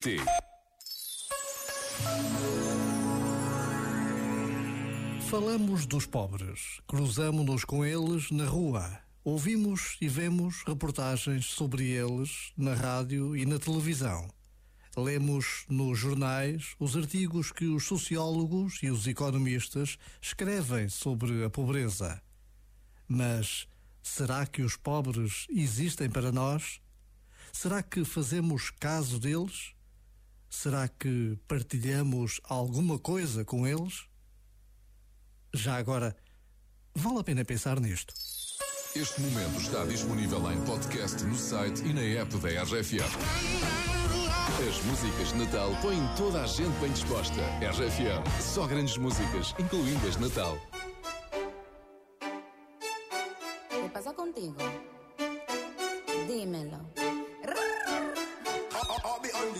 T. Falamos dos pobres, cruzamo-nos com eles na rua, ouvimos e vemos reportagens sobre eles na rádio e na televisão. Lemos nos jornais os artigos que os sociólogos e os economistas escrevem sobre a pobreza. Mas será que os pobres existem para nós? Será que fazemos caso deles? Será que partilhamos alguma coisa com eles? Já agora, vale a pena pensar nisto. Este momento está disponível em podcast no site e na app da RFM. As músicas de Natal põem toda a gente bem disposta. RFM, só grandes músicas, incluindo as de Natal. ¿Qué pasa contigo?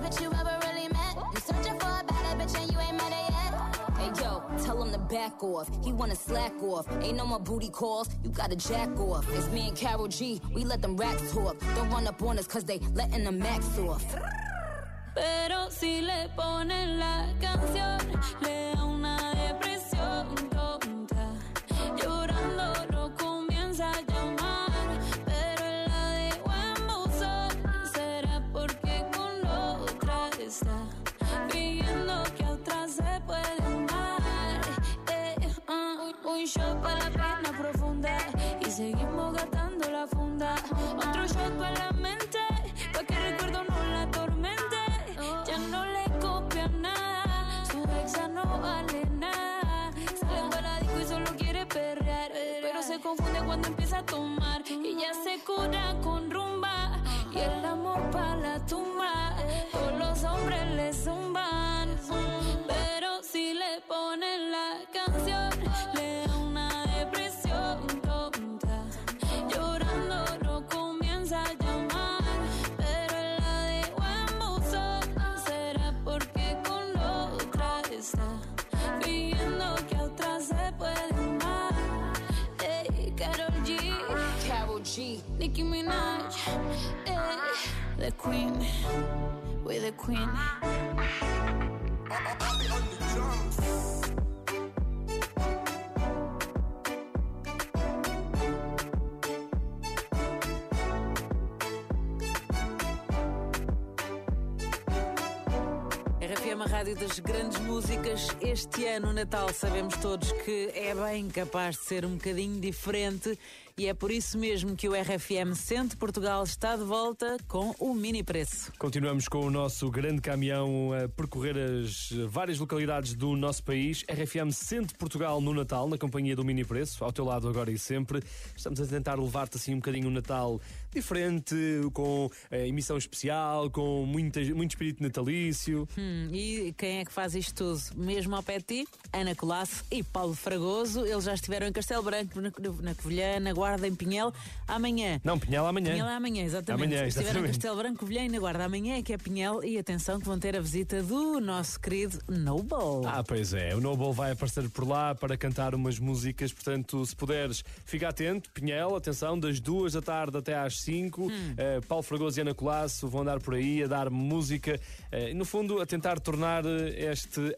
bitch you ever really met. You searching for a better bitch and you ain't met her yet. Hey yo, tell him to back off. He wanna slack off. Ain't no more booty calls. You gotta jack off. It's me and Carol G. We let them racks talk. Don't run up on us cause they letting the max off. Pero si le ponen la canción, le para la pena profunda y seguimos gastando la funda. Otro shot para la mente, pa' que el recuerdo no la atormente. Ya no le copia nada, su ex ya no vale nada. Sale para disco y solo quiere perrear, pero se confunde cuando empieza a tomar. Y ya se cura con G, Carol G. Nicki Minaj, ey, the Queen, we the Queen. RFM, a rádio das grandes músicas. Este ano, Natal, sabemos todos que é bem capaz de ser um bocadinho diferente e é por isso mesmo que o RFM Centro Portugal está de volta com o mini preço. Continuamos com o nosso grande caminhão a percorrer as várias localidades do nosso país. RFM Centro Portugal no Natal, na companhia do Mini Preço, ao teu lado agora e sempre. Estamos a tentar levar-te assim um bocadinho um Natal diferente, com eh, emissão especial, com muita, muito espírito natalício. Hum, e quem é que faz isto tudo? Mesmo ao pé de ti? Ana Colasso e Paulo Fragoso. Eles já estiveram em Castelo Branco, na, na Covilhã, na Guarda, em Pinhel, amanhã. Não, Pinhel amanhã. Pinhel é amanhã, exatamente. Amanhã, Se estiver em exatamente. Castelo Branco, Vilhém, na Guarda, amanhã é que é Pinhel e atenção que vão ter a visita do nosso querido Noble. Ah, pois é. O Noble vai aparecer por lá para cantar umas músicas. Portanto, se puderes, fica atento. Pinhel, atenção, das duas da tarde até às cinco. Hum. Eh, Paulo Fragoso e Ana Colasso vão andar por aí a dar música. eh, no fundo, a tentar tornar eh, este